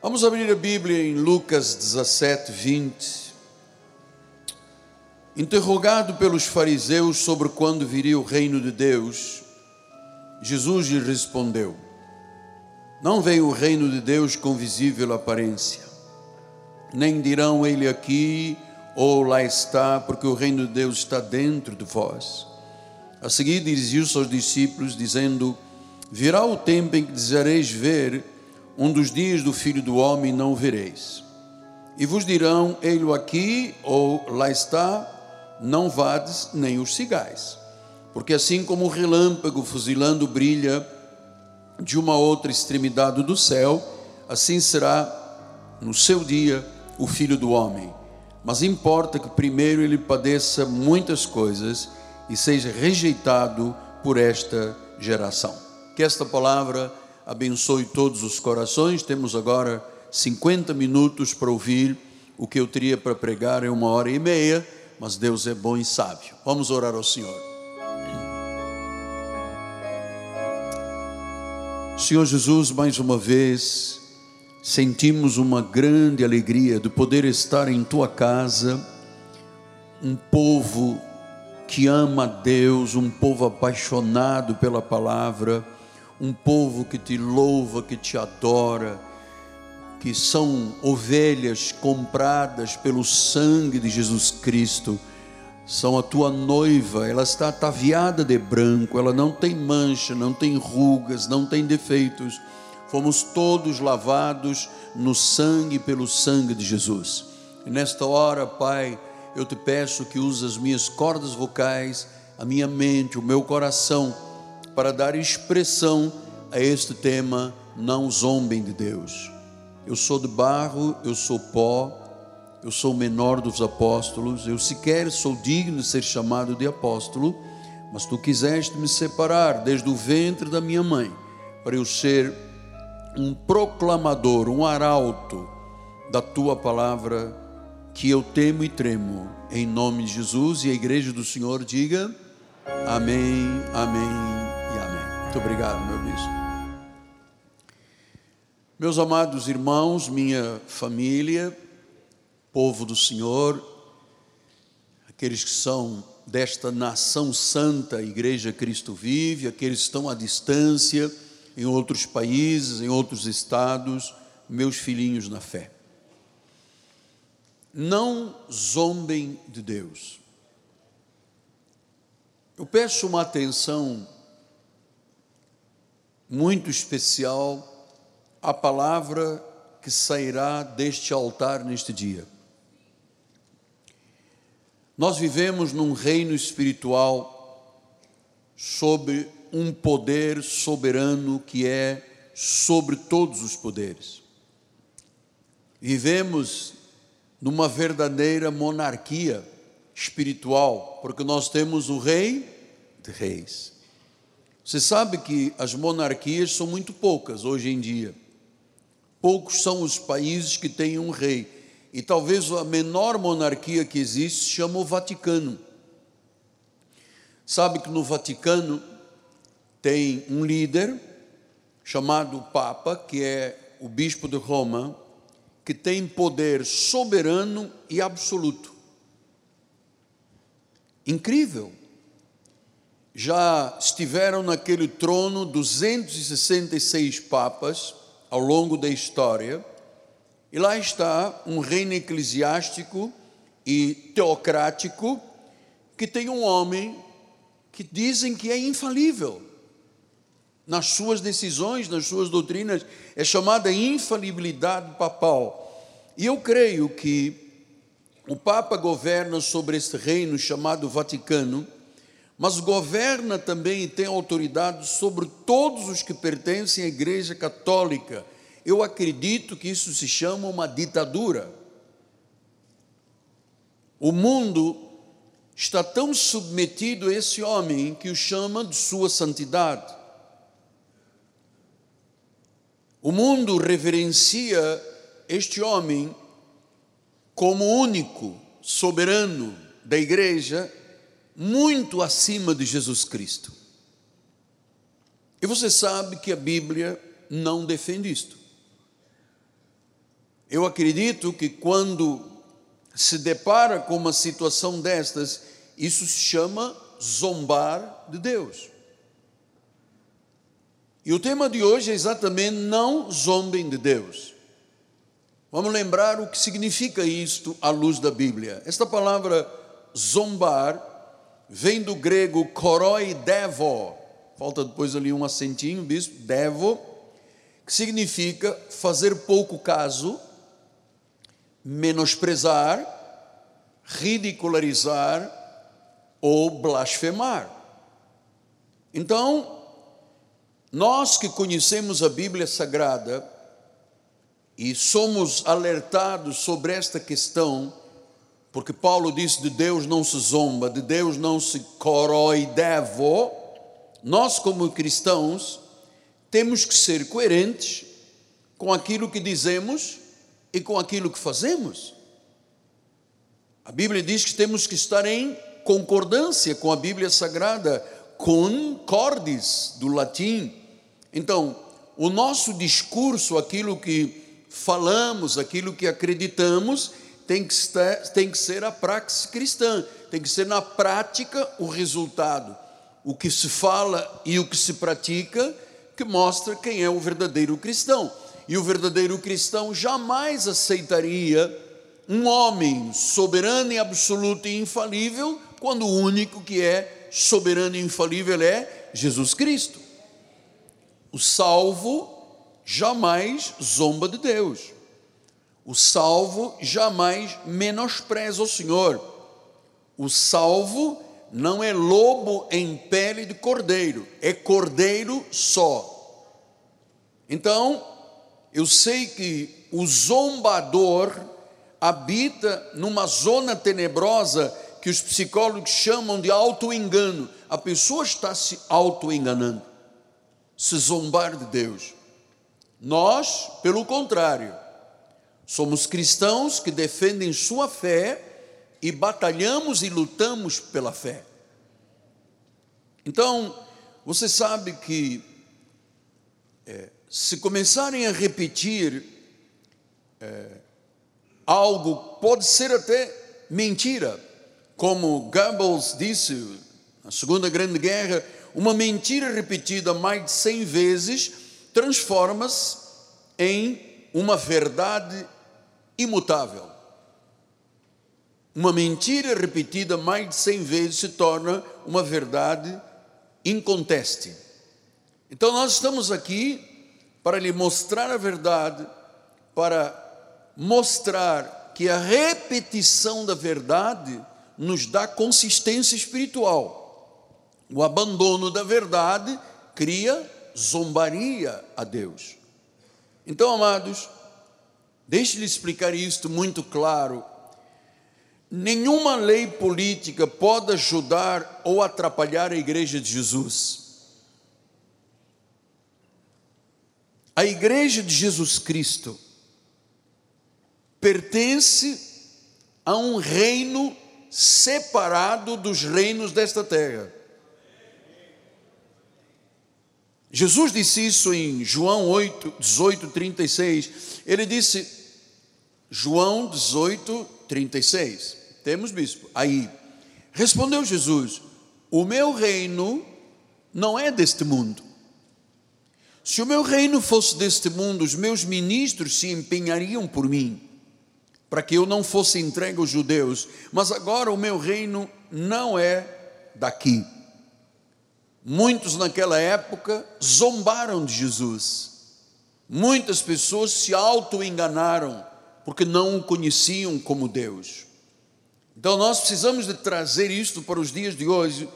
Vamos abrir a Bíblia em Lucas 17, 20. Interrogado pelos fariseus sobre quando viria o reino de Deus, Jesus lhe respondeu: Não veio o reino de Deus com visível aparência, nem dirão ele aqui ou lá está, porque o reino de Deus está dentro de vós. A seguir dirigiu-se aos discípulos, dizendo: Virá o tempo em que desejareis ver um dos dias do filho do homem, não o vereis. E vos dirão: Ele aqui ou lá está, não vades nem os sigais. Porque assim como o relâmpago fuzilando brilha de uma outra extremidade do céu, assim será no seu dia o filho do homem. Mas importa que primeiro ele padeça muitas coisas e seja rejeitado por esta geração. Que esta palavra abençoe todos os corações. Temos agora 50 minutos para ouvir o que eu teria para pregar em uma hora e meia, mas Deus é bom e sábio. Vamos orar ao Senhor. Senhor Jesus, mais uma vez, sentimos uma grande alegria de poder estar em tua casa, um povo que ama a Deus, um povo apaixonado pela palavra, um povo que te louva, que te adora, que são ovelhas compradas pelo sangue de Jesus Cristo, são a tua noiva, ela está ataviada de branco, ela não tem mancha, não tem rugas, não tem defeitos. Fomos todos lavados no sangue pelo sangue de Jesus. E nesta hora, Pai, eu te peço que use as minhas cordas vocais, a minha mente, o meu coração, para dar expressão a este tema: não zombem de Deus. Eu sou de barro, eu sou pó, eu sou o menor dos apóstolos, eu sequer sou digno de ser chamado de apóstolo, mas tu quiseste me separar desde o ventre da minha mãe, para eu ser um proclamador, um arauto da tua palavra que eu temo e tremo, em nome de Jesus, e a igreja do Senhor diga amém, amém. Muito obrigado, meu bispo. Meus amados irmãos, minha família, povo do Senhor, aqueles que são desta nação santa, Igreja Cristo Vive, aqueles que estão à distância, em outros países, em outros estados, meus filhinhos na fé não zombem de Deus. Eu peço uma atenção muito especial à palavra que sairá deste altar neste dia. Nós vivemos num reino espiritual sobre um poder soberano que é sobre todos os poderes. Vivemos numa verdadeira monarquia espiritual, porque nós temos o rei de reis. Você sabe que as monarquias são muito poucas hoje em dia. Poucos são os países que têm um rei. E talvez a menor monarquia que existe se chama o Vaticano. Sabe que no Vaticano tem um líder chamado Papa, que é o bispo de Roma, que tem poder soberano e absoluto. Incrível. Já estiveram naquele trono 266 papas ao longo da história, e lá está um reino eclesiástico e teocrático que tem um homem que dizem que é infalível nas suas decisões, nas suas doutrinas, é chamada infalibilidade papal. E eu creio que o Papa governa sobre este reino chamado Vaticano, mas governa também e tem autoridade sobre todos os que pertencem à Igreja Católica. Eu acredito que isso se chama uma ditadura. O mundo está tão submetido a esse homem que o chama de sua santidade. O mundo reverencia este homem como único soberano da igreja, muito acima de Jesus Cristo. E você sabe que a Bíblia não defende isto. Eu acredito que quando se depara com uma situação destas, isso se chama zombar de Deus. E o tema de hoje é exatamente não zombem de Deus. Vamos lembrar o que significa isto à luz da Bíblia. Esta palavra zombar vem do grego koroi devo. Falta depois ali um acentinho, bispo, devo, que significa fazer pouco caso, menosprezar, ridicularizar ou blasfemar. Então, nós que conhecemos a Bíblia Sagrada e somos alertados sobre esta questão, porque Paulo diz de Deus não se zomba, de Deus não se coroidevo, nós como cristãos temos que ser coerentes com aquilo que dizemos e com aquilo que fazemos. A Bíblia diz que temos que estar em concordância com a Bíblia Sagrada, concordis, do latim. Então, o nosso discurso, aquilo que falamos, aquilo que acreditamos, tem que, tem que ser a praxe cristã, tem que ser na prática o resultado. O que se fala e o que se pratica, que mostra quem é o verdadeiro cristão. E o verdadeiro cristão jamais aceitaria um homem soberano e absoluto e infalível, quando o único que é soberano e infalível é Jesus Cristo. O salvo jamais zomba de Deus. O salvo jamais menospreza o Senhor. O salvo não é lobo em pele de cordeiro, é cordeiro só. Então, eu sei que o zombador habita numa zona tenebrosa que os psicólogos chamam de auto-engano. A pessoa está se auto-enganando, se zombar de Deus. Nós, pelo contrário, somos cristãos que defendem sua fé e batalhamos e lutamos pela fé. Então, você sabe que é, se começarem a repetir é, algo, pode ser até mentira, como Goebbels disse na Segunda Grande Guerra, uma mentira repetida mais de 100 vezes transforma-se em uma verdade imutável. Uma mentira repetida mais de 100 vezes se torna uma verdade inconteste. Então nós estamos aqui para lhe mostrar a verdade, para mostrar que a repetição da verdade nos dá consistência espiritual. O abandono da verdade cria zombaria a Deus. Então, amados, deixe-lhe explicar isto muito claro. Nenhuma lei política pode ajudar ou atrapalhar a igreja de Jesus. A igreja de Jesus Cristo pertence a um reino separado dos reinos desta terra. Jesus disse isso em João 8, 18, 36. Ele disse, João 18, 36. Temos, bispo? Aí. Respondeu Jesus: O meu reino não é deste mundo. Se o meu reino fosse deste mundo, os meus ministros se empenhariam por mim para que eu não fosse entregue aos judeus, mas agora o meu reino não é daqui. Muitos naquela época zombaram de Jesus. Muitas pessoas se auto-enganaram porque não o conheciam como Deus. Então nós precisamos de trazer isto para os dias de hoje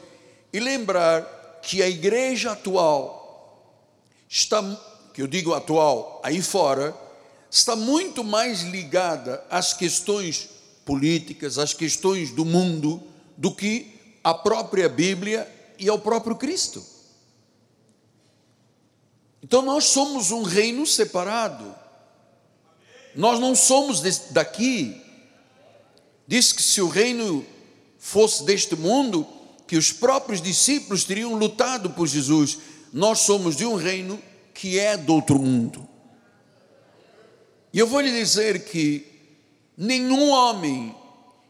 e lembrar que a igreja atual está, que eu digo atual, aí fora, está muito mais ligada às questões políticas, às questões do mundo, do que à própria Bíblia e ao próprio Cristo. Então nós somos um reino separado. Nós não somos daqui. Diz que se o reino fosse deste mundo, que os próprios discípulos teriam lutado por Jesus. Nós somos de um reino que é do outro mundo. E eu vou lhe dizer que nenhum homem,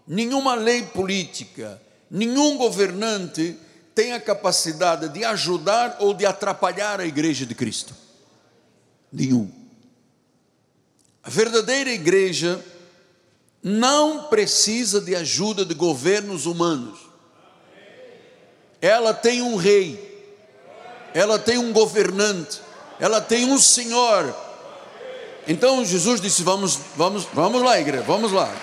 nenhuma lei política, nenhum governante tem a capacidade de ajudar ou de atrapalhar a igreja de Cristo. Nenhum. A verdadeira igreja não precisa de ajuda de governos humanos. Ela tem um rei, ela tem um governante, ela tem um senhor. Então Jesus disse: Vamos, vamos, vamos lá, igreja, vamos lá.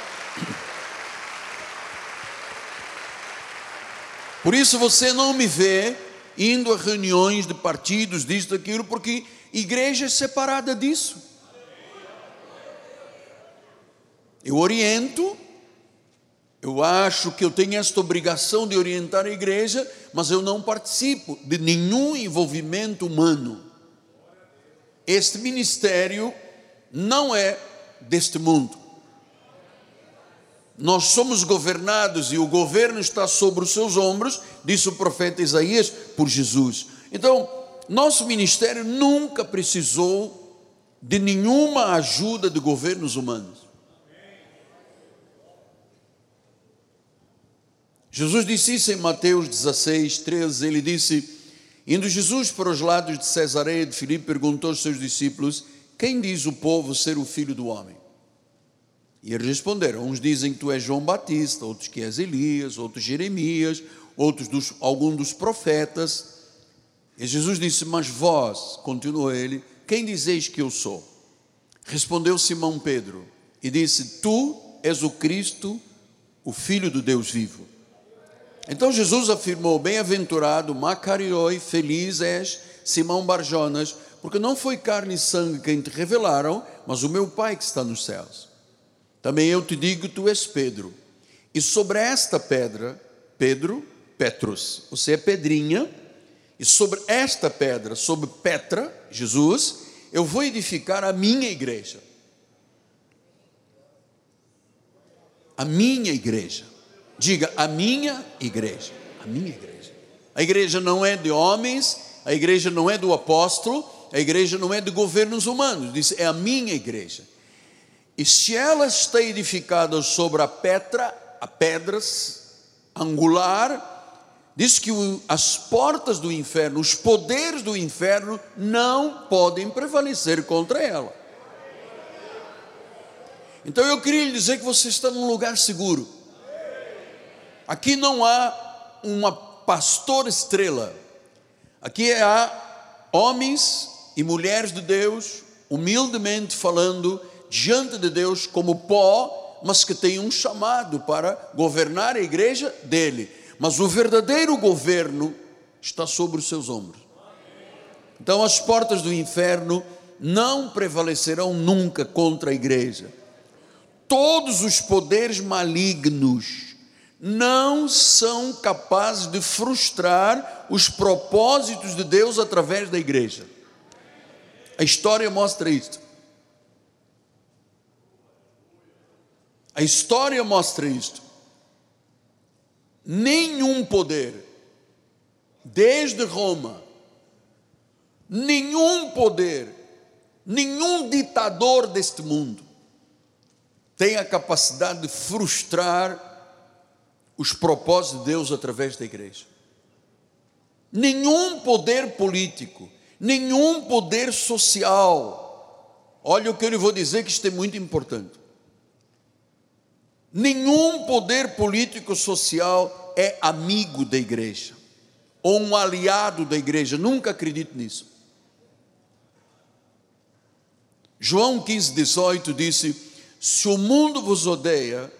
Por isso você não me vê indo a reuniões de partidos, disso, daquilo, porque igreja é separada disso. Eu oriento, eu acho que eu tenho esta obrigação de orientar a igreja, mas eu não participo de nenhum envolvimento humano. Este ministério não é deste mundo. Nós somos governados e o governo está sobre os seus ombros, disse o profeta Isaías, por Jesus. Então, nosso ministério nunca precisou de nenhuma ajuda de governos humanos. Jesus disse isso em Mateus 16, 13. Ele disse: Indo Jesus para os lados de Cesareia de Filipe, perguntou aos seus discípulos: Quem diz o povo ser o filho do homem? E eles responderam: Uns dizem que tu és João Batista, outros que és Elias, outros Jeremias, outros dos, algum dos profetas. E Jesus disse: Mas vós, continuou ele, quem dizeis que eu sou? Respondeu Simão Pedro e disse: Tu és o Cristo, o Filho do Deus vivo. Então Jesus afirmou: Bem-aventurado, Macarioi, feliz és, Simão Barjonas, porque não foi carne e sangue quem te revelaram, mas o meu Pai que está nos céus. Também eu te digo: tu és Pedro, e sobre esta pedra, Pedro, Petrus, você é pedrinha, e sobre esta pedra, sobre Petra, Jesus, eu vou edificar a minha igreja. A minha igreja. Diga, a minha igreja. A minha igreja. A igreja não é de homens, a igreja não é do apóstolo, a igreja não é de governos humanos. Diz, é a minha igreja. E se ela está edificada sobre a pedra, a pedras angular, diz que as portas do inferno, os poderes do inferno não podem prevalecer contra ela. Então eu queria lhe dizer que você está num lugar seguro. Aqui não há uma pastor estrela. Aqui há homens e mulheres de Deus, humildemente falando diante de Deus como pó, mas que têm um chamado para governar a igreja dele. Mas o verdadeiro governo está sobre os seus ombros. Então as portas do inferno não prevalecerão nunca contra a igreja. Todos os poderes malignos não são capazes de frustrar os propósitos de Deus através da igreja. A história mostra isso. A história mostra isto. Nenhum poder, desde Roma, nenhum poder, nenhum ditador deste mundo tem a capacidade de frustrar os propósitos de Deus através da igreja. Nenhum poder político, nenhum poder social. Olha o que eu lhe vou dizer, que isto é muito importante. Nenhum poder político social é amigo da igreja, ou um aliado da igreja, nunca acredito nisso. João 15, 18 disse: Se o mundo vos odeia,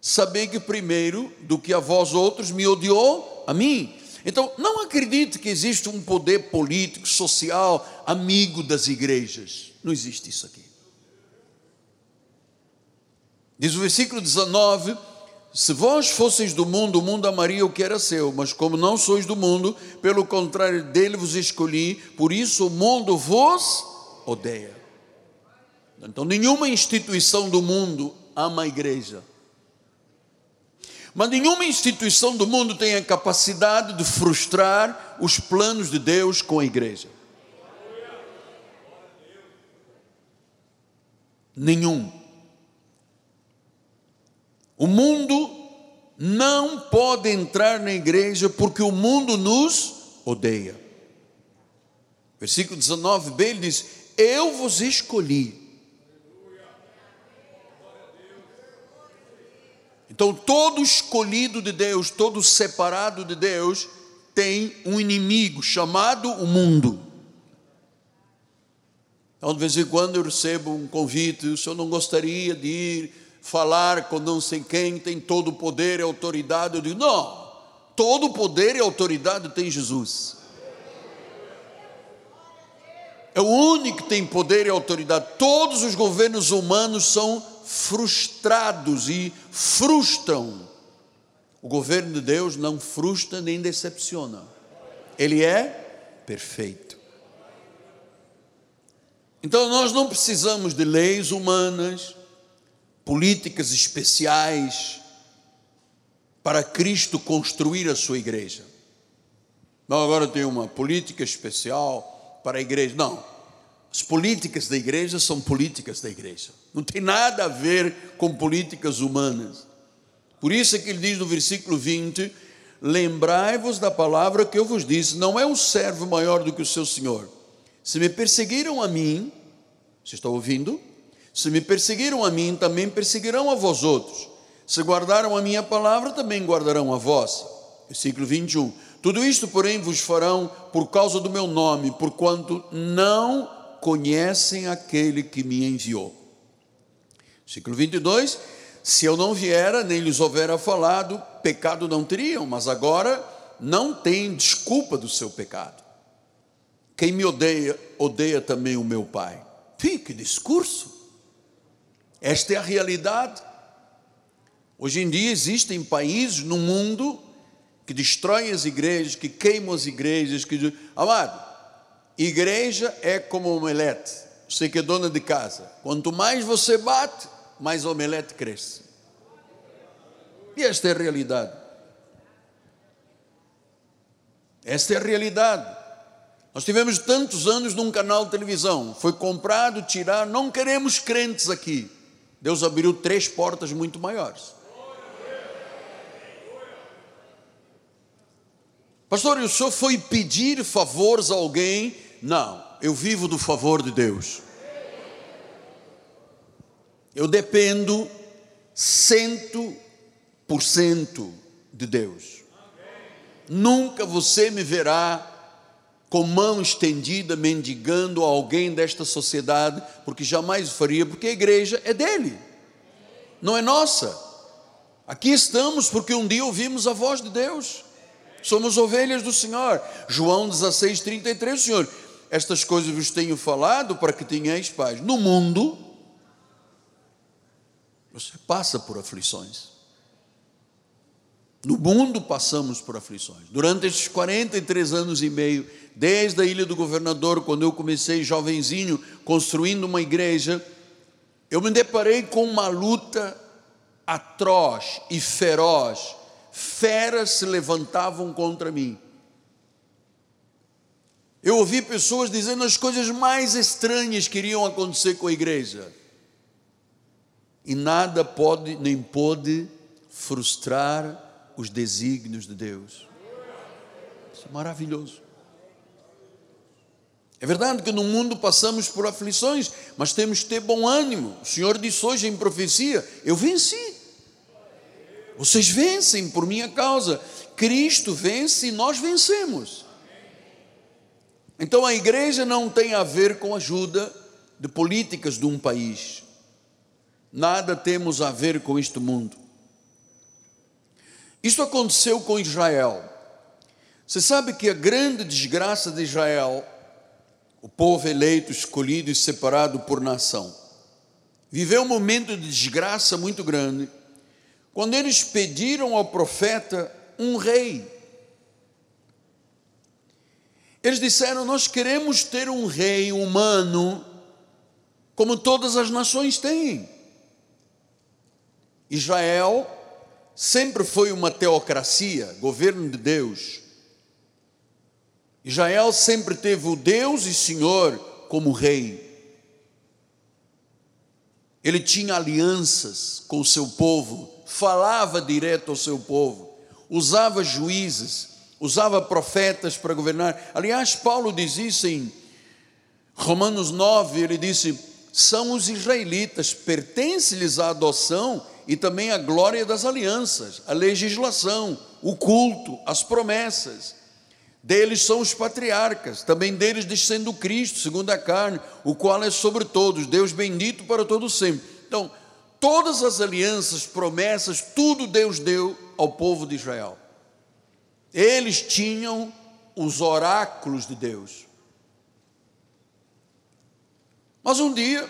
saber que primeiro do que a vós outros me odiou a mim. Então, não acredite que existe um poder político, social, amigo das igrejas. Não existe isso aqui. Diz o versículo 19: Se vós fosseis do mundo, o mundo amaria o que era seu, mas como não sois do mundo, pelo contrário dele vos escolhi, por isso o mundo vos odeia. Então, nenhuma instituição do mundo ama a igreja. Mas nenhuma instituição do mundo tem a capacidade de frustrar os planos de Deus com a igreja. Nenhum. O mundo não pode entrar na igreja porque o mundo nos odeia. Versículo 19b ele diz: Eu vos escolhi. Então, todo escolhido de Deus, todo separado de Deus, tem um inimigo chamado o mundo. Então, de vez em quando eu recebo um convite, o senhor não gostaria de ir falar com não sei quem, tem todo o poder e autoridade. Eu digo, não, todo o poder e autoridade tem Jesus. É o único que tem poder e autoridade. Todos os governos humanos são frustrados e frustram. O governo de Deus não frustra nem decepciona. Ele é perfeito. Então nós não precisamos de leis humanas, políticas especiais para Cristo construir a sua igreja. Não, agora tem uma política especial para a igreja. Não. As políticas da igreja são políticas da igreja. Não tem nada a ver com políticas humanas. Por isso é que ele diz no versículo 20: Lembrai-vos da palavra que eu vos disse: não é um servo maior do que o seu senhor. Se me perseguiram a mim, você está ouvindo? Se me perseguiram a mim, também perseguirão a vós outros. Se guardaram a minha palavra, também guardarão a vossa. Versículo 21. Tudo isto, porém, vos farão por causa do meu nome, porquanto não conhecem aquele que me enviou. Versículo 22. Se eu não viera, nem lhes houvera falado, pecado não teriam, mas agora não tem desculpa do seu pecado. Quem me odeia, odeia também o meu Pai. Fique discurso. Esta é a realidade. Hoje em dia existem países no mundo que destroem as igrejas, que queimam as igrejas, que amado, igreja é como omelete. Você que é dona de casa, quanto mais você bate, mais omelete cresce. E esta é a realidade. Esta é a realidade. Nós tivemos tantos anos num canal de televisão, foi comprado, tirar, não queremos crentes aqui. Deus abriu três portas muito maiores. Pastor, o senhor foi pedir favores a alguém? Não, eu vivo do favor de Deus. Eu dependo cento por cento de Deus. Nunca você me verá com mão estendida, mendigando a alguém desta sociedade, porque jamais o faria, porque a igreja é dele, não é nossa. Aqui estamos porque um dia ouvimos a voz de Deus, somos ovelhas do Senhor. João 16, 33, Senhor, estas coisas vos tenho falado para que tenhais paz. No mundo, você passa por aflições. No mundo passamos por aflições. Durante estes 43 anos e meio, desde a Ilha do Governador, quando eu comecei jovenzinho, construindo uma igreja, eu me deparei com uma luta atroz e feroz. Feras se levantavam contra mim. Eu ouvi pessoas dizendo as coisas mais estranhas que iriam acontecer com a igreja. E nada pode nem pôde frustrar os desígnios de Deus. Isso é maravilhoso. É verdade que no mundo passamos por aflições, mas temos que ter bom ânimo. O Senhor disse hoje em profecia: Eu venci. Vocês vencem por minha causa. Cristo vence e nós vencemos. Então a igreja não tem a ver com ajuda de políticas de um país. Nada temos a ver com este mundo. Isso aconteceu com Israel. Você sabe que a grande desgraça de Israel, o povo eleito, escolhido e separado por nação, viveu um momento de desgraça muito grande, quando eles pediram ao profeta um rei. Eles disseram: Nós queremos ter um rei humano, como todas as nações têm. Israel sempre foi uma teocracia, governo de Deus. Israel sempre teve o Deus e Senhor como rei. ele tinha alianças com o seu povo, falava direto ao seu povo, usava juízes, usava profetas para governar. Aliás, Paulo diz isso em Romanos 9, ele disse: são os israelitas, pertence-lhes a adoção e também a glória das alianças, a legislação, o culto, as promessas. Deles são os patriarcas, também deles descendo Cristo, segundo a carne, o qual é sobre todos, Deus bendito para todos sempre. Então, todas as alianças, promessas, tudo Deus deu ao povo de Israel. Eles tinham os oráculos de Deus. Mas um dia,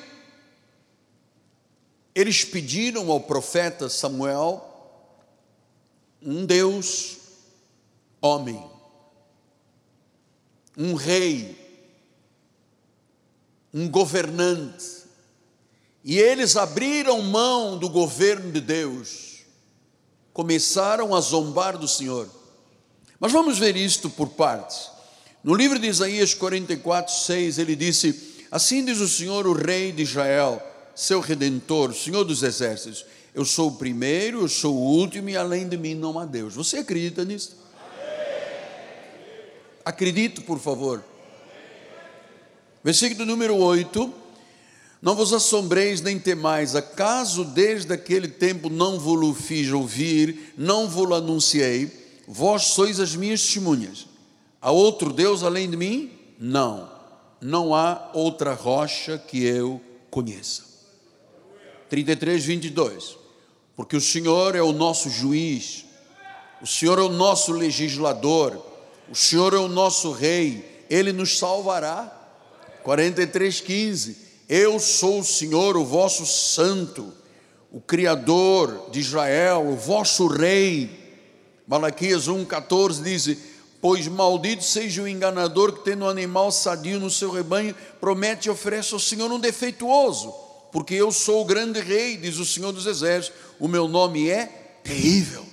eles pediram ao profeta Samuel um Deus homem um rei, um governante, e eles abriram mão do governo de Deus, começaram a zombar do Senhor. Mas vamos ver isto por partes. No livro de Isaías 44, 6, ele disse: Assim diz o Senhor, o Rei de Israel, seu redentor, Senhor dos exércitos: Eu sou o primeiro, eu sou o último, e além de mim não há Deus. Você acredita nisso? Acredito, por favor. Versículo número 8: Não vos assombreis nem temais, acaso desde aquele tempo não vos fiz ouvir, não vos anunciei, vós sois as minhas testemunhas. Há outro Deus além de mim? Não, não há outra rocha que eu conheça. 33, 22. Porque o Senhor é o nosso juiz, o Senhor é o nosso legislador, o Senhor é o nosso rei, ele nos salvará. 43:15. Eu sou o Senhor, o vosso santo, o criador de Israel, o vosso rei. Malaquias 1:14 diz: Pois maldito seja o enganador que tendo um animal sadio no seu rebanho, promete e oferece ao Senhor um defeituoso, porque eu sou o grande rei, diz o Senhor dos exércitos, o meu nome é terrível.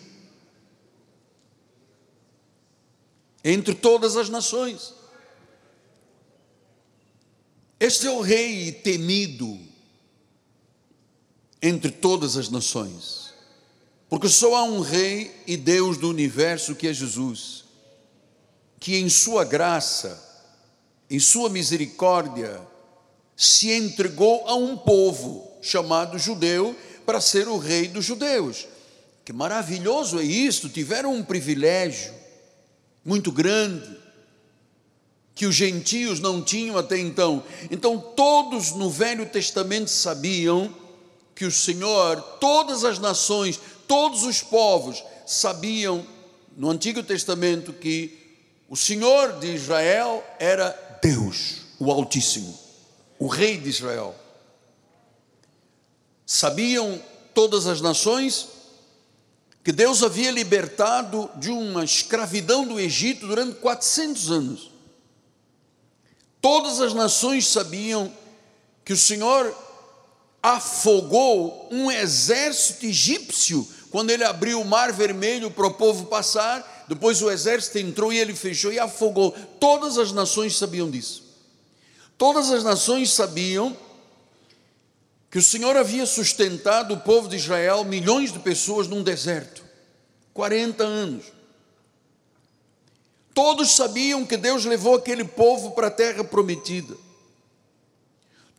entre todas as nações. Este é o rei temido entre todas as nações, porque só há um rei e Deus do universo que é Jesus, que em sua graça, em sua misericórdia, se entregou a um povo chamado judeu para ser o rei dos judeus. Que maravilhoso é isto, tiveram um privilégio muito grande, que os gentios não tinham até então. Então, todos no Velho Testamento sabiam que o Senhor, todas as nações, todos os povos sabiam no Antigo Testamento que o Senhor de Israel era Deus, o Altíssimo, o Rei de Israel. Sabiam todas as nações que Deus havia libertado de uma escravidão do Egito durante 400 anos. Todas as nações sabiam que o Senhor afogou um exército egípcio quando ele abriu o mar vermelho para o povo passar. Depois o exército entrou e ele fechou e afogou. Todas as nações sabiam disso. Todas as nações sabiam que o Senhor havia sustentado o povo de Israel, milhões de pessoas, num deserto 40 anos. Todos sabiam que Deus levou aquele povo para a terra prometida.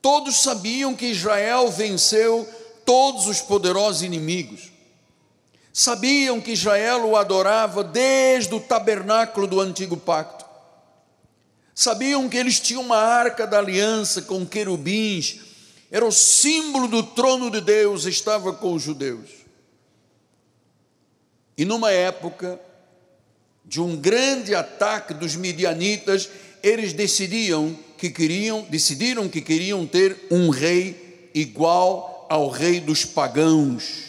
Todos sabiam que Israel venceu todos os poderosos inimigos. Sabiam que Israel o adorava desde o tabernáculo do antigo pacto. Sabiam que eles tinham uma arca da aliança com querubins era o símbolo do trono de Deus, estava com os judeus. E numa época de um grande ataque dos midianitas, eles decidiam que queriam, decidiram que queriam ter um rei igual ao rei dos pagãos.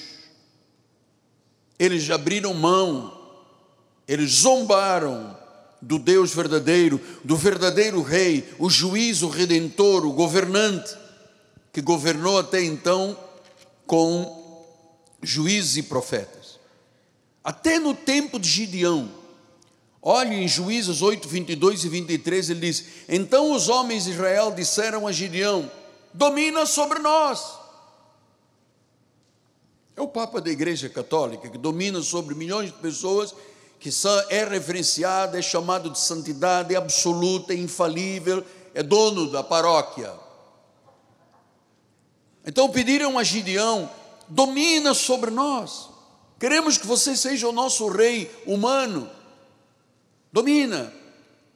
Eles abriram mão, eles zombaram do Deus verdadeiro, do verdadeiro rei, o juiz, o redentor, o governante que governou até então com juízes e profetas. Até no tempo de Gideão, olhe em Juízes 8, 22 e 23, ele diz: Então os homens de Israel disseram a Gideão: Domina sobre nós. É o Papa da Igreja Católica, que domina sobre milhões de pessoas, que é referenciada, é chamado de santidade, é absoluta, é infalível, é dono da paróquia. Então pediram a Gideão: domina sobre nós. Queremos que você seja o nosso rei humano. Domina,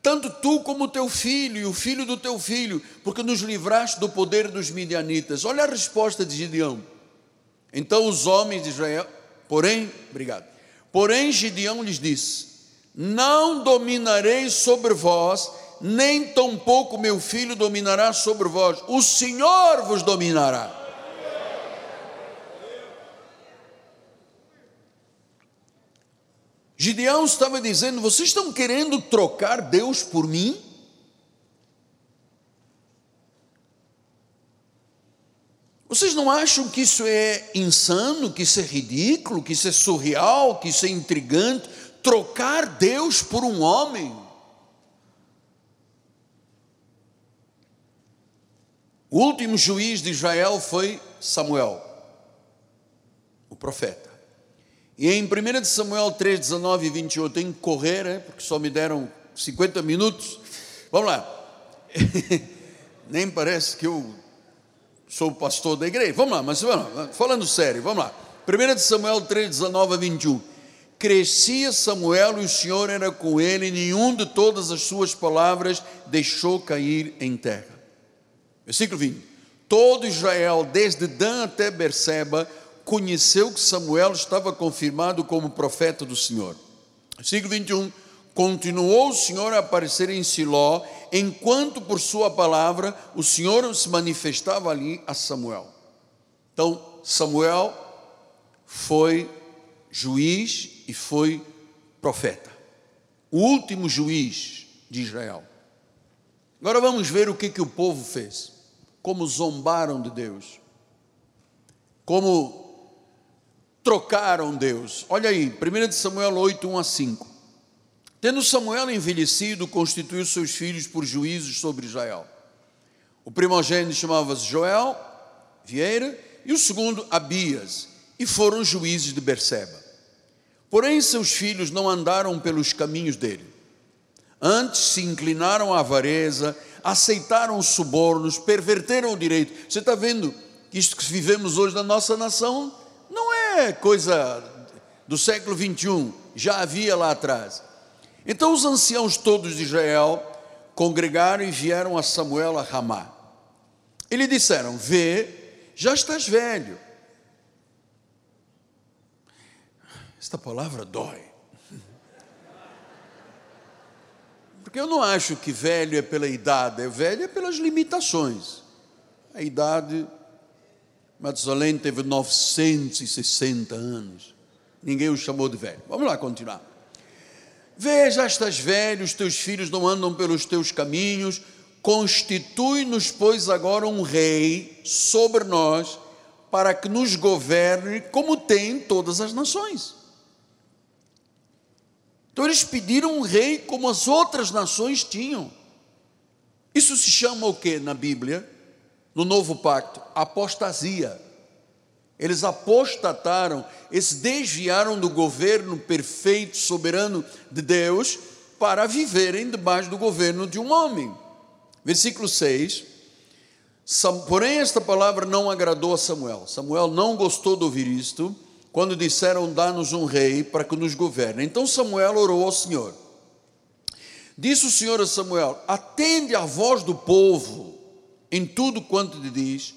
tanto tu como teu filho e o filho do teu filho, porque nos livraste do poder dos midianitas. Olha a resposta de Gideão. Então os homens de Israel, porém, obrigado. Porém Gideão lhes disse: Não dominarei sobre vós, nem tampouco meu filho dominará sobre vós. O Senhor vos dominará. Gideão estava dizendo: Vocês estão querendo trocar Deus por mim? Vocês não acham que isso é insano, que isso é ridículo, que isso é surreal, que isso é intrigante? Trocar Deus por um homem? O último juiz de Israel foi Samuel, o profeta. E em 1 Samuel 3, 19 e 21, eu tenho que correr, né, porque só me deram 50 minutos. Vamos lá. Nem parece que eu sou o pastor da igreja. Vamos lá, mas vamos lá, falando sério, vamos lá. 1 Samuel 3, 19 a 21. Crescia Samuel e o Senhor era com ele, e nenhum de todas as suas palavras deixou cair em terra. Versículo 20. Todo Israel, desde Dan até Berseba, conheceu que Samuel estava confirmado como profeta do Senhor. Versículo 21. Continuou o Senhor a aparecer em Siló, enquanto por sua palavra o Senhor se manifestava ali a Samuel. Então, Samuel foi juiz e foi profeta. O último juiz de Israel. Agora vamos ver o que, que o povo fez. Como zombaram de Deus. Como trocaram Deus. Olha aí, 1 Samuel 8, 1 a 5. Tendo Samuel envelhecido, constituiu seus filhos por juízes sobre Israel. O primogênito chamava-se Joel, Vieira, e o segundo Abias, e foram juízes de Berseba. Porém, seus filhos não andaram pelos caminhos dele. Antes se inclinaram à avareza, aceitaram subornos, perverteram o direito. Você está vendo que isto que vivemos hoje na nossa nação não é coisa do século 21, já havia lá atrás. Então os anciãos todos de Israel congregaram e vieram a Samuel a Ramá. E lhe disseram: Vê, já estás velho. Esta palavra dói. Porque eu não acho que velho é pela idade, é velho é pelas limitações. A idade Matusalém teve 960 anos. Ninguém o chamou de velho. Vamos lá continuar. Veja, estás velho, os teus filhos não andam pelos teus caminhos. Constitui-nos, pois, agora um rei sobre nós, para que nos governe como tem todas as nações. Então eles pediram um rei como as outras nações tinham. Isso se chama o que na Bíblia? no novo pacto? Apostasia. Eles apostataram, eles desviaram do governo perfeito, soberano de Deus, para viverem debaixo do governo de um homem. Versículo 6. Porém, esta palavra não agradou a Samuel. Samuel não gostou de ouvir isto, quando disseram: Dá-nos um rei para que nos governe. Então Samuel orou ao Senhor. Disse o Senhor a Samuel: Atende à voz do povo em tudo quanto te diz,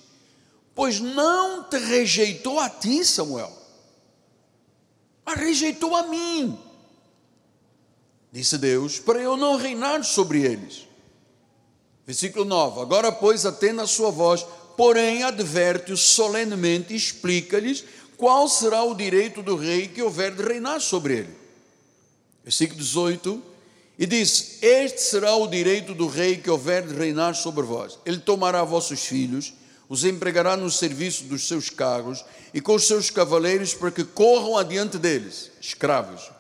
pois não te rejeitou a ti, Samuel, mas rejeitou a mim. Disse Deus, para eu não reinar sobre eles. Versículo 9: Agora, pois, atenda a sua voz, porém adverte-os solenemente e explica-lhes qual será o direito do rei que houver de reinar sobre ele. Versículo 18: e diz: Este será o direito do rei que houver de reinar sobre vós. Ele tomará vossos filhos, os empregará no serviço dos seus carros e com os seus cavaleiros para que corram adiante deles, escravos.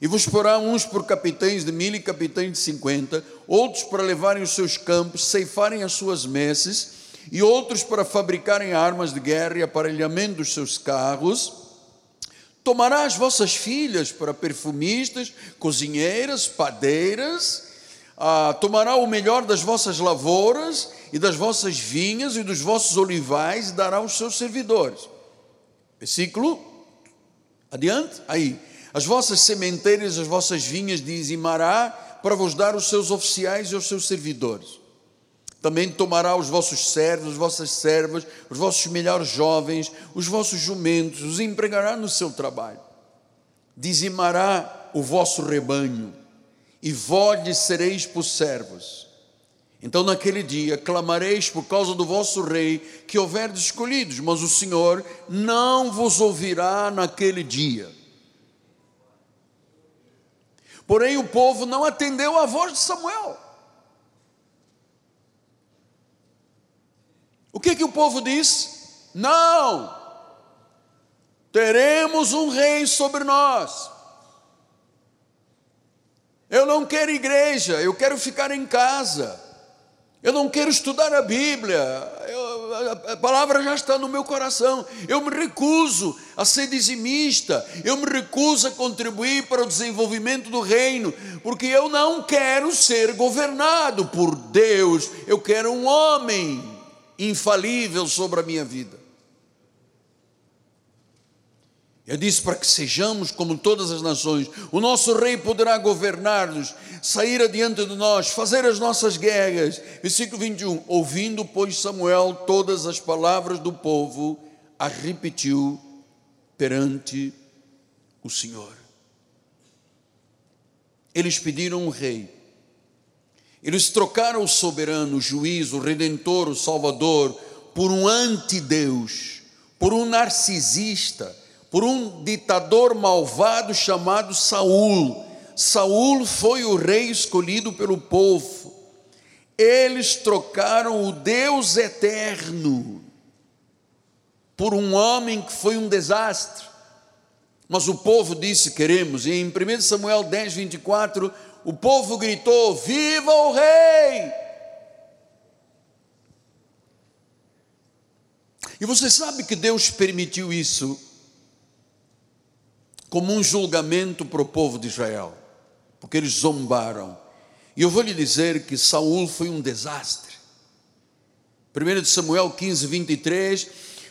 E vos porá uns por capitães de mil e capitães de cinquenta, outros para levarem os seus campos, ceifarem as suas messes, e outros para fabricarem armas de guerra e aparelhamento dos seus carros Tomará as vossas filhas para perfumistas, cozinheiras, padeiras, ah, tomará o melhor das vossas lavouras e das vossas vinhas e dos vossos olivais e dará aos seus servidores. Versículo adiante, aí. As vossas sementeiras, as vossas vinhas dizimará para vos dar os seus oficiais e os seus servidores. Também tomará os vossos servos, as vossas servas, os vossos melhores jovens, os vossos jumentos, os empregará no seu trabalho. Dizimará o vosso rebanho, e vós sereis por servos. Então, naquele dia, clamareis por causa do vosso rei que houver escolhidos, mas o Senhor não vos ouvirá naquele dia. Porém, o povo não atendeu à voz de Samuel. O que, que o povo diz? Não, teremos um rei sobre nós. Eu não quero igreja, eu quero ficar em casa. Eu não quero estudar a Bíblia. Eu, a palavra já está no meu coração. Eu me recuso a ser dizimista. Eu me recuso a contribuir para o desenvolvimento do reino, porque eu não quero ser governado por Deus. Eu quero um homem infalível sobre a minha vida. Eu disse para que sejamos como todas as nações. O nosso rei poderá governar-nos, sair adiante de nós, fazer as nossas guerras. Versículo 21. Ouvindo, pois, Samuel todas as palavras do povo, as repetiu perante o Senhor. Eles pediram um rei. Eles trocaram o soberano, o juiz, o redentor, o salvador, por um antideus, por um narcisista, por um ditador malvado chamado Saul. Saul foi o rei escolhido pelo povo. Eles trocaram o Deus eterno por um homem que foi um desastre. Mas o povo disse: queremos. E em 1 Samuel 10, 24, o povo gritou: Viva o rei! E você sabe que Deus permitiu isso como um julgamento para o povo de Israel, porque eles zombaram. E eu vou lhe dizer que Saul foi um desastre. 1 Samuel 15, 23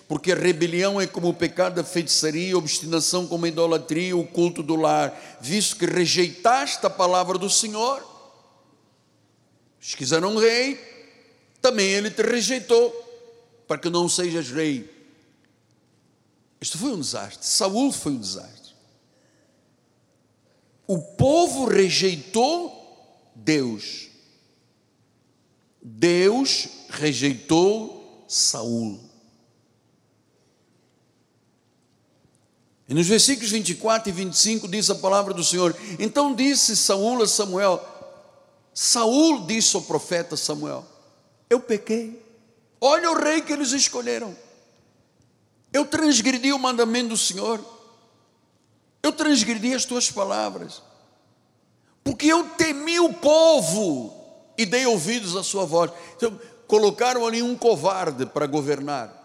porque a rebelião é como o pecado da feitiçaria, a obstinação como a idolatria, o culto do lar, visto que rejeitaste a palavra do Senhor. Se quiser um rei, também ele te rejeitou, para que não sejas rei. Isto foi um desastre. Saul foi um desastre. O povo rejeitou Deus. Deus rejeitou Saul. E nos versículos 24 e 25 diz a palavra do Senhor: Então disse Saul a Samuel: Saul disse ao profeta Samuel: Eu pequei. Olha o rei que eles escolheram. Eu transgredi o mandamento do Senhor. Eu transgredi as tuas palavras. Porque eu temi o povo e dei ouvidos à sua voz. Então, colocaram ali um covarde para governar.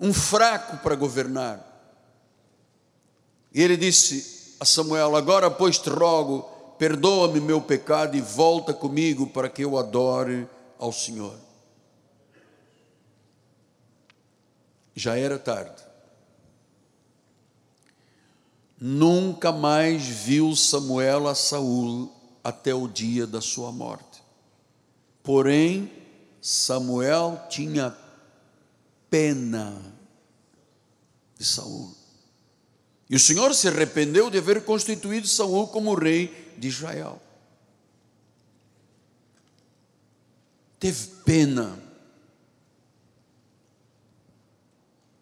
um fraco para governar. E ele disse a Samuel: Agora, pois, te rogo, perdoa-me meu pecado e volta comigo para que eu adore ao Senhor. Já era tarde. Nunca mais viu Samuel a Saul até o dia da sua morte. Porém, Samuel tinha pena de Saul. E o Senhor se arrependeu de haver constituído Saul como rei de Israel. Teve pena.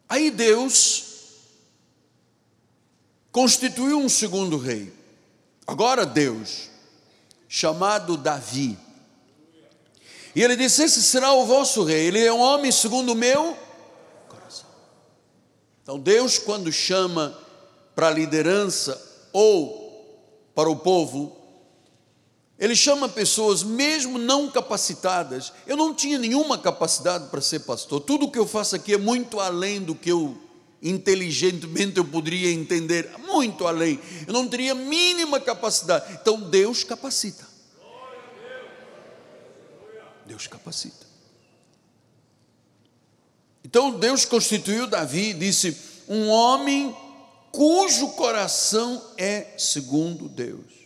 Aí Deus constituiu um segundo rei. Agora Deus, chamado Davi. E ele disse: Esse será o vosso rei. Ele é um homem segundo o meu então, Deus, quando chama para a liderança ou para o povo, Ele chama pessoas mesmo não capacitadas. Eu não tinha nenhuma capacidade para ser pastor. Tudo o que eu faço aqui é muito além do que eu inteligentemente eu poderia entender, muito além. Eu não teria mínima capacidade. Então Deus capacita. Deus capacita. Então Deus constituiu Davi e disse: um homem cujo coração é segundo Deus.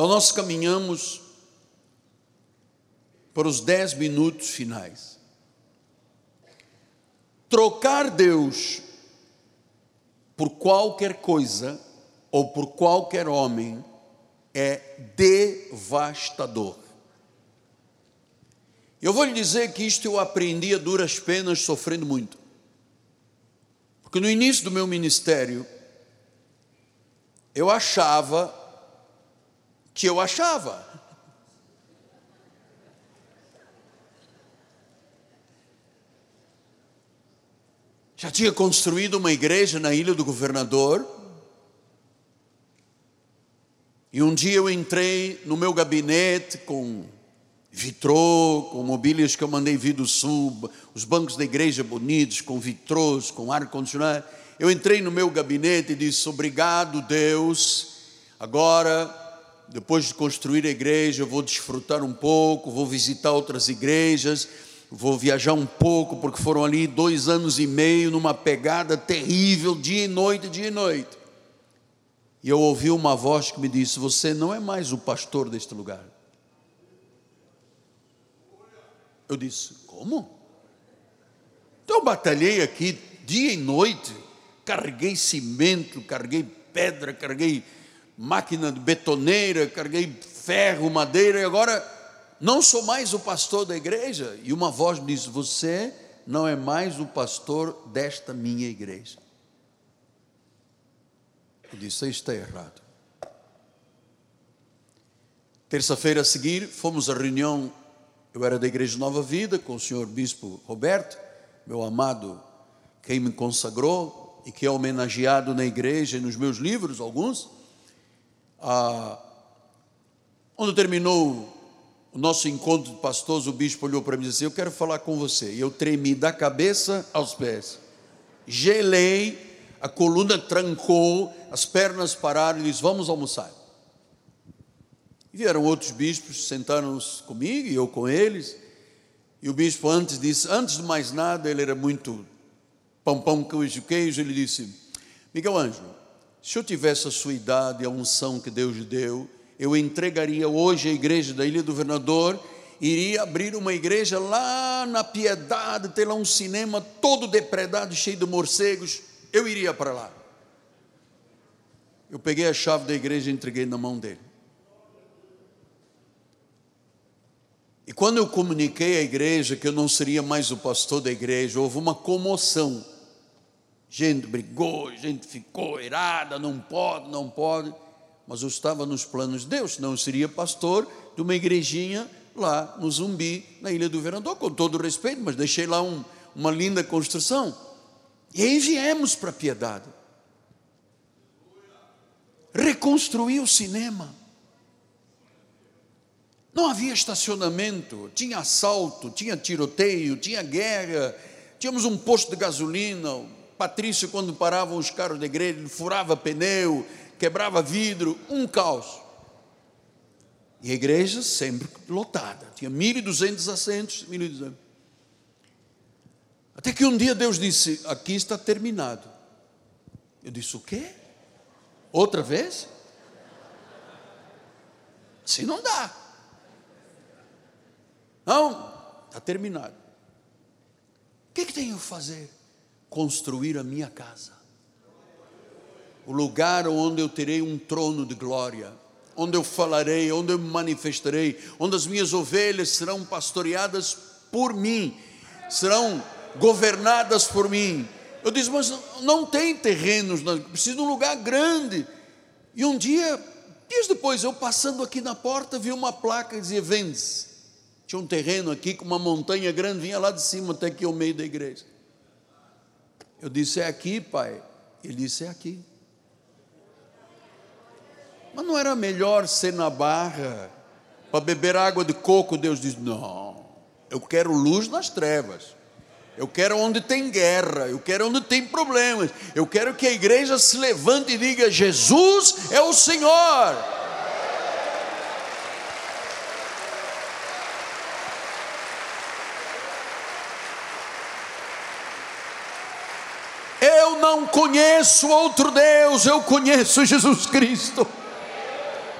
Então nós caminhamos para os dez minutos finais. Trocar Deus por qualquer coisa ou por qualquer homem é devastador. Eu vou lhe dizer que isto eu aprendi a duras penas, sofrendo muito. Porque no início do meu ministério, eu achava que eu achava. Já tinha construído uma igreja na Ilha do Governador. E um dia eu entrei no meu gabinete com vitrô, com mobílias que eu mandei vir do sul, os bancos da igreja bonitos, com vitrôs, com ar-condicionado. Eu entrei no meu gabinete e disse: Obrigado, Deus. Agora depois de construir a igreja, eu vou desfrutar um pouco, vou visitar outras igrejas, vou viajar um pouco, porque foram ali dois anos e meio numa pegada terrível, dia e noite, dia e noite. E eu ouvi uma voz que me disse: Você não é mais o pastor deste lugar. Eu disse: Como? Então eu batalhei aqui dia e noite, carreguei cimento, carreguei pedra, carreguei máquina de betoneira, carreguei ferro, madeira, e agora não sou mais o pastor da igreja. E uma voz diz: Você não é mais o pastor desta minha igreja. Eu disse: Isso está errado. Terça-feira a seguir, fomos à reunião. Eu era da Igreja Nova Vida com o senhor Bispo Roberto, meu amado, quem me consagrou e que é homenageado na igreja e nos meus livros, alguns. Ah, quando terminou o nosso encontro de pastores, o bispo olhou para mim e disse: Eu quero falar com você. E eu tremi da cabeça aos pés, gelei, a coluna trancou, as pernas pararam e disse: Vamos almoçar. E vieram outros bispos, sentaram-se comigo e eu com eles. E o bispo antes disse: Antes de mais nada, ele era muito pão, pão, queijo, queijo. Ele disse: Miguel Ângelo, se eu tivesse a sua idade, a unção que Deus deu, eu entregaria hoje a igreja da Ilha do Governador, iria abrir uma igreja lá na Piedade, ter lá um cinema todo depredado, cheio de morcegos, eu iria para lá. Eu peguei a chave da igreja e entreguei na mão dele. E quando eu comuniquei à igreja que eu não seria mais o pastor da igreja, houve uma comoção. Gente brigou, gente ficou irada, não pode, não pode. Mas eu estava nos planos de Deus, eu seria pastor de uma igrejinha lá no Zumbi, na Ilha do Governador, com todo o respeito, mas deixei lá um, uma linda construção. E aí viemos para a Piedade. Reconstruir o cinema. Não havia estacionamento, tinha assalto, tinha tiroteio, tinha guerra, tínhamos um posto de gasolina, Patrício, quando paravam os carros da igreja, ele furava pneu, quebrava vidro, um caos. E a igreja sempre lotada, tinha 1.200 assentos, 1.200. Até que um dia Deus disse: Aqui está terminado. Eu disse: O quê? Outra vez? Assim não dá. Não, está terminado. O que, que tenho fazer? Construir a minha casa. O lugar onde eu terei um trono de glória, onde eu falarei, onde eu me manifestarei, onde as minhas ovelhas serão pastoreadas por mim, serão governadas por mim. Eu disse, mas não tem terrenos, preciso de um lugar grande. E um dia, dias depois, eu passando aqui na porta, vi uma placa que dizia: vende-se. Tinha um terreno aqui com uma montanha grande, vinha lá de cima até aqui ao meio da igreja. Eu disse: É aqui, pai. Ele disse: É aqui. Mas não era melhor ser na barra? Para beber água de coco, Deus diz: não, eu quero luz nas trevas. Eu quero onde tem guerra, eu quero onde tem problemas. Eu quero que a igreja se levante e diga: Jesus é o Senhor. Eu não conheço outro Deus, eu conheço Jesus Cristo.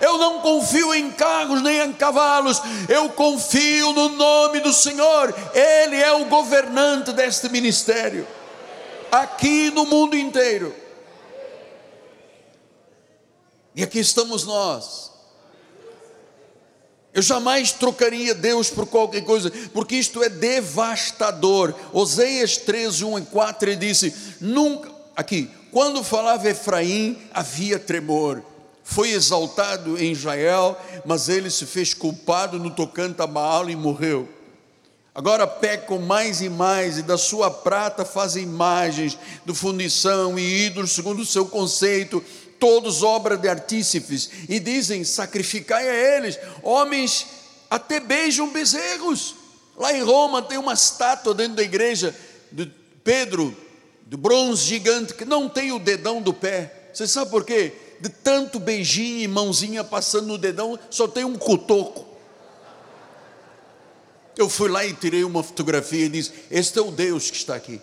Eu não confio em carros nem em cavalos, eu confio no nome do Senhor. Ele é o governante deste ministério, aqui no mundo inteiro. E aqui estamos nós. Eu jamais trocaria Deus por qualquer coisa, porque isto é devastador. Oseias 13, 1 e 4, ele disse: Nunca, aqui, quando falava Efraim, havia tremor foi exaltado em Israel, mas ele se fez culpado no tocante a Baal e morreu. Agora pecam mais e mais, e da sua prata fazem imagens de fundição e ídolos, segundo o seu conceito, todos obra de artífices, e dizem: sacrificai a eles. Homens até beijam bezerros. Lá em Roma tem uma estátua dentro da igreja de Pedro, de bronze gigante, que não tem o dedão do pé. Você sabe por quê? de tanto beijinho e mãozinha passando no dedão, só tem um cotoco. Eu fui lá e tirei uma fotografia e disse: Este é o Deus que está aqui.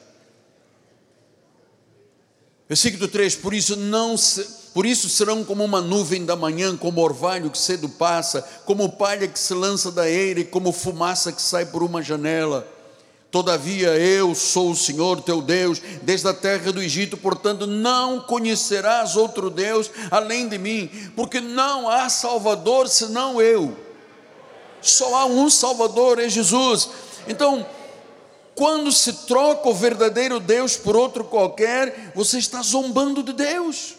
Versículo 3: Por isso não se, por isso serão como uma nuvem da manhã, como orvalho que cedo passa, como palha que se lança da eira e como fumaça que sai por uma janela. Todavia eu sou o Senhor teu Deus, desde a terra do Egito, portanto não conhecerás outro Deus além de mim, porque não há Salvador senão eu. Só há um Salvador, é Jesus. Então, quando se troca o verdadeiro Deus por outro qualquer, você está zombando de Deus.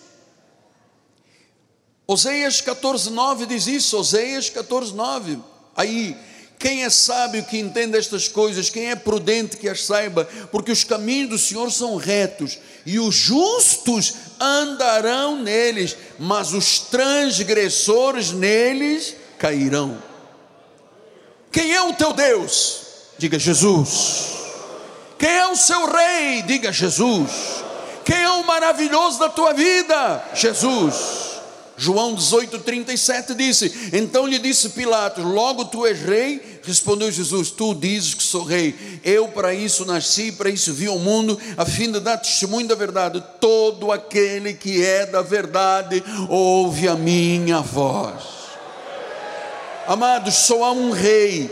Oséias 14:9 diz isso, Oséias 14:9. Aí quem é sábio que entenda estas coisas? Quem é prudente que as saiba? Porque os caminhos do Senhor são retos e os justos andarão neles, mas os transgressores neles cairão. Quem é o teu Deus? Diga Jesus. Quem é o seu rei? Diga Jesus. Quem é o maravilhoso da tua vida? Jesus. João 18,37 disse: Então lhe disse Pilatos: Logo tu és rei? Respondeu Jesus: Tu dizes que sou rei. Eu para isso nasci, para isso vi o mundo, a fim de dar testemunho da verdade. Todo aquele que é da verdade ouve a minha voz. Amados, só há um rei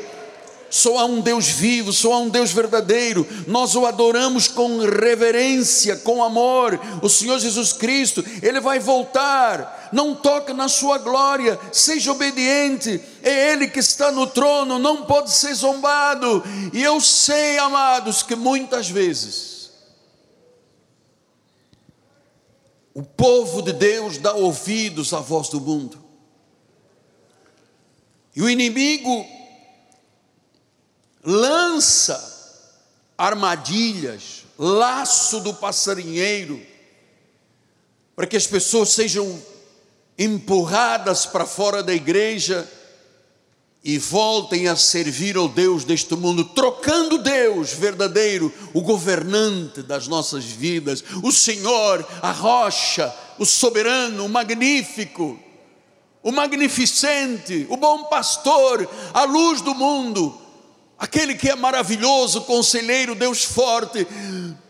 só há um Deus vivo, só há um Deus verdadeiro. Nós o adoramos com reverência, com amor. O Senhor Jesus Cristo, ele vai voltar. Não toque na sua glória, seja obediente. É ele que está no trono, não pode ser zombado. E eu sei, amados, que muitas vezes o povo de Deus dá ouvidos à voz do mundo. E o inimigo lança armadilhas, laço do passarinheiro, para que as pessoas sejam empurradas para fora da igreja e voltem a servir ao Deus deste mundo, trocando Deus verdadeiro, o governante das nossas vidas, o Senhor, a rocha, o soberano, o magnífico, o magnificente, o bom pastor, a luz do mundo aquele que é maravilhoso, conselheiro, Deus forte,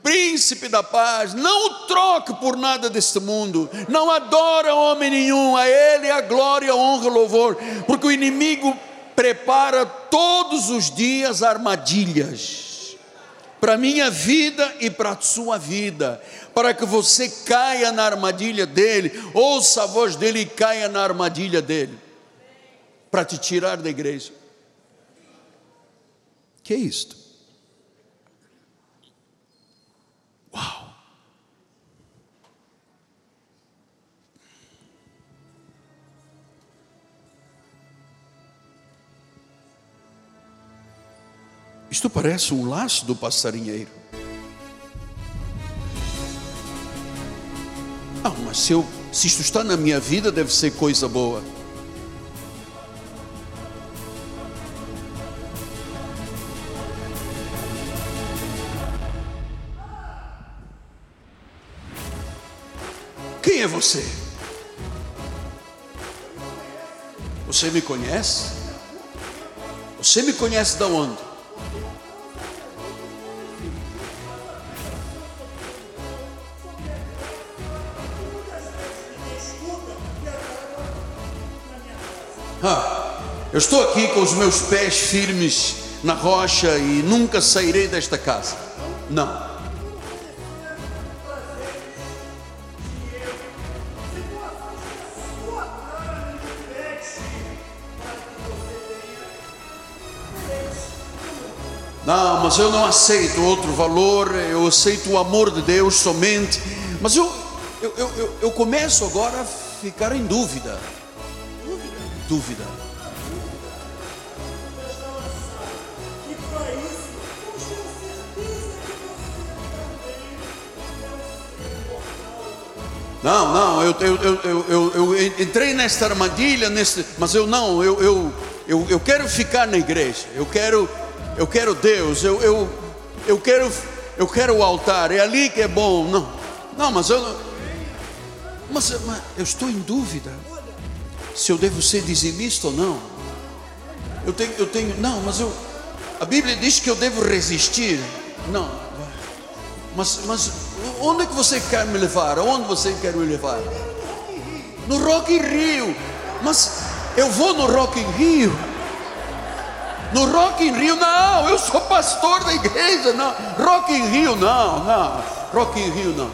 príncipe da paz, não o troque por nada deste mundo, não adora homem nenhum, a Ele a glória, a honra, o louvor, porque o inimigo prepara todos os dias armadilhas para a minha vida e para a sua vida, para que você caia na armadilha dele, ouça a voz dele e caia na armadilha dele, para te tirar da igreja. Que é isto? Uau! Isto parece um laço do passarinheiro. Um mas se, eu, se isto está na minha vida, deve ser coisa boa. É você? Você me conhece? Você me conhece da onde? Ah, eu estou aqui com os meus pés firmes na rocha e nunca sairei desta casa. Não. Não, mas eu não aceito outro valor, eu aceito o amor de Deus somente. Mas eu, eu, eu, eu começo agora a ficar em dúvida. Dúvida. Não, não, eu, eu, eu, eu, eu entrei nesta armadilha, nesse, mas eu não, eu, eu, eu, eu quero ficar na igreja, eu quero eu quero Deus, eu, eu, eu, quero, eu quero o altar, é ali que é bom. Não, não mas eu mas, mas eu estou em dúvida se eu devo ser dizimista ou não. Eu tenho, eu tenho, não, mas eu, a Bíblia diz que eu devo resistir. Não, mas, mas onde é que você quer me levar? Onde você quer me levar? No Rock in Rio. Mas eu vou no Rock in Rio no Rock in Rio, não, eu sou pastor da igreja, não. Rock in Rio, não, não. Rock in Rio, não.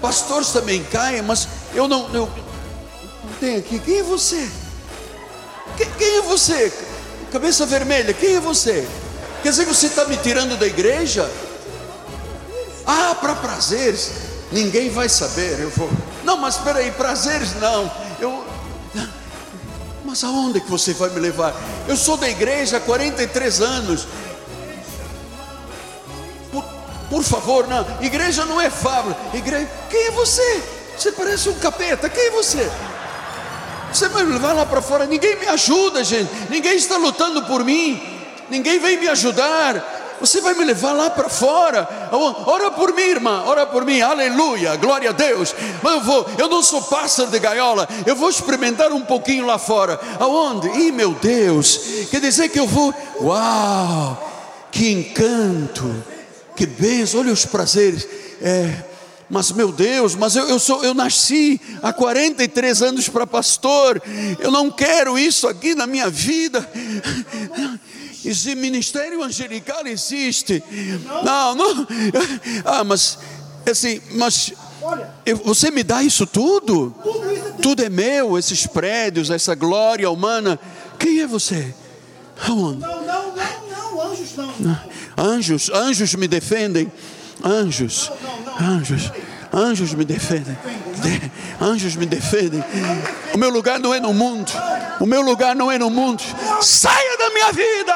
Pastores também caem, mas eu não, eu tenho aqui. Quem é você? Quem, quem é você? Cabeça vermelha, quem é você? Quer dizer, você está me tirando da igreja? Ah, para prazeres, ninguém vai saber. Eu vou. Não, mas espera aí, prazeres não. Eu, mas aonde que você vai me levar? Eu sou da igreja há 43 anos. Por, por favor, não. Igreja não é fábrica. Igreja, quem é você? Você parece um capeta. Quem é você? Você vai me levar lá para fora? Ninguém me ajuda, gente. Ninguém está lutando por mim. Ninguém vem me ajudar. Você vai me levar lá para fora. Ora por mim, irmã. Ora por mim. Aleluia. Glória a Deus. Mas eu vou. Eu não sou pássaro de gaiola. Eu vou experimentar um pouquinho lá fora. Aonde? Ih, meu Deus. Quer dizer que eu vou. Uau! Que encanto. Que bênção. Olha os prazeres. É. Mas meu Deus, mas eu, eu, sou, eu nasci há 43 anos para pastor, eu não quero isso aqui na minha vida. Esse ministério angelical existe. Não, não. Ah, mas assim, mas você me dá isso tudo? Tudo é meu, esses prédios, essa glória humana. Quem é você? Aonde? Não, não, não, não, anjos não. Anjos, anjos me defendem. Anjos, anjos, anjos me defendem. Anjos me defendem. O meu lugar não é no mundo. O meu lugar não é no mundo. Saia da minha vida.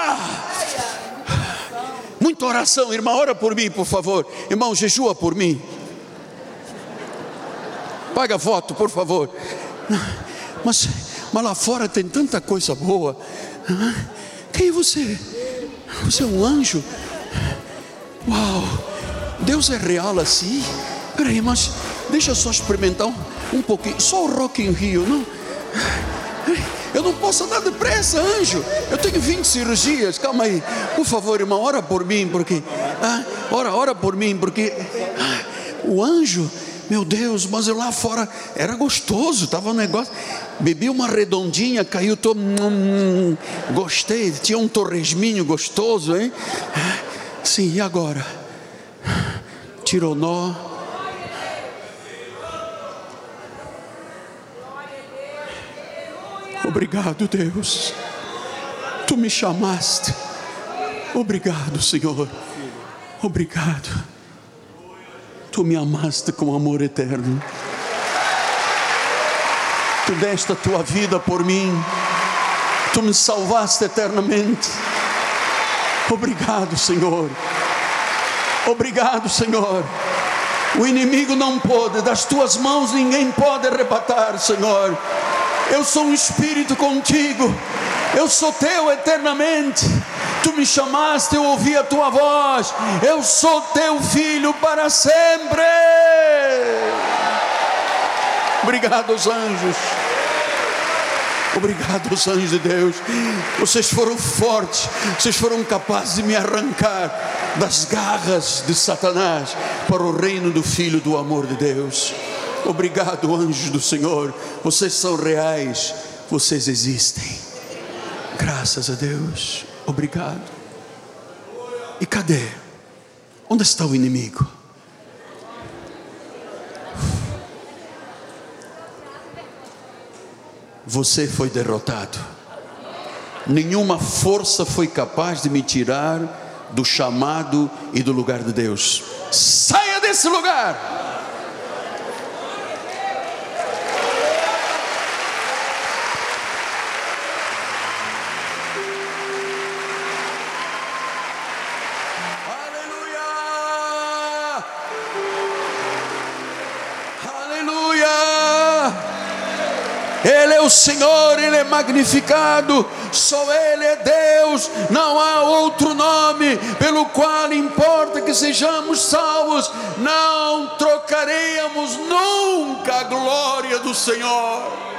Muita oração, irmã, ora por mim, por favor. Irmão, jejua por mim. Paga voto, por favor. Mas, mas lá fora tem tanta coisa boa. Quem é você? Você é um anjo? Uau! Deus é real assim? Peraí, mas deixa eu só experimentar um, um pouquinho. Só o Rock in Rio, não? Eu não posso andar depressa, anjo. Eu tenho 20 cirurgias. Calma aí. Por favor, irmão, ora por mim, porque. Ah, ora, ora por mim, porque. Ah, o anjo, meu Deus, mas eu lá fora era gostoso, estava um negócio. Bebi uma redondinha, caiu todo. Hum, gostei, tinha um torresminho gostoso, hein? Ah, sim, e agora? Tirou nó Obrigado, Deus. Tu me chamaste. Obrigado, Senhor. Obrigado. Tu me amaste com amor eterno. Tu deste a tua vida por mim. Tu me salvaste eternamente. Obrigado, Senhor. Obrigado, Senhor. O inimigo não pode, das tuas mãos ninguém pode arrebatar, Senhor. Eu sou um espírito contigo, eu sou teu eternamente. Tu me chamaste, eu ouvi a tua voz. Eu sou teu filho para sempre. Obrigado, os anjos. Obrigado, os anjos de Deus. Vocês foram fortes, vocês foram capazes de me arrancar das garras de Satanás para o reino do Filho do amor de Deus. Obrigado, anjos do Senhor. Vocês são reais, vocês existem. Graças a Deus. Obrigado. E cadê? Onde está o inimigo? Você foi derrotado. Nenhuma força foi capaz de me tirar do chamado e do lugar de Deus. Saia desse lugar. Senhor, Ele é magnificado, só Ele é Deus, não há outro nome pelo qual importa que sejamos salvos, não trocaremos nunca a glória do Senhor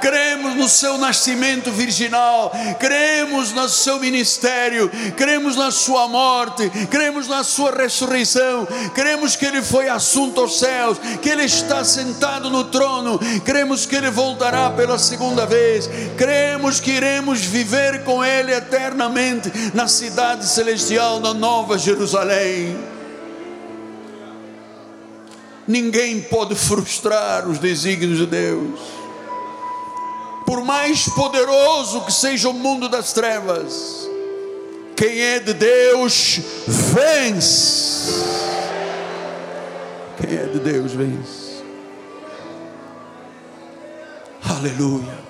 cremos no seu nascimento virginal, cremos no seu ministério, cremos na sua morte, cremos na sua ressurreição, cremos que ele foi assunto aos céus, que ele está sentado no trono, cremos que ele voltará pela segunda vez, cremos que iremos viver com ele eternamente na cidade celestial, na Nova Jerusalém. Ninguém pode frustrar os desígnios de Deus por mais poderoso que seja o mundo das trevas, quem é de Deus vence. Quem é de Deus vence. Aleluia.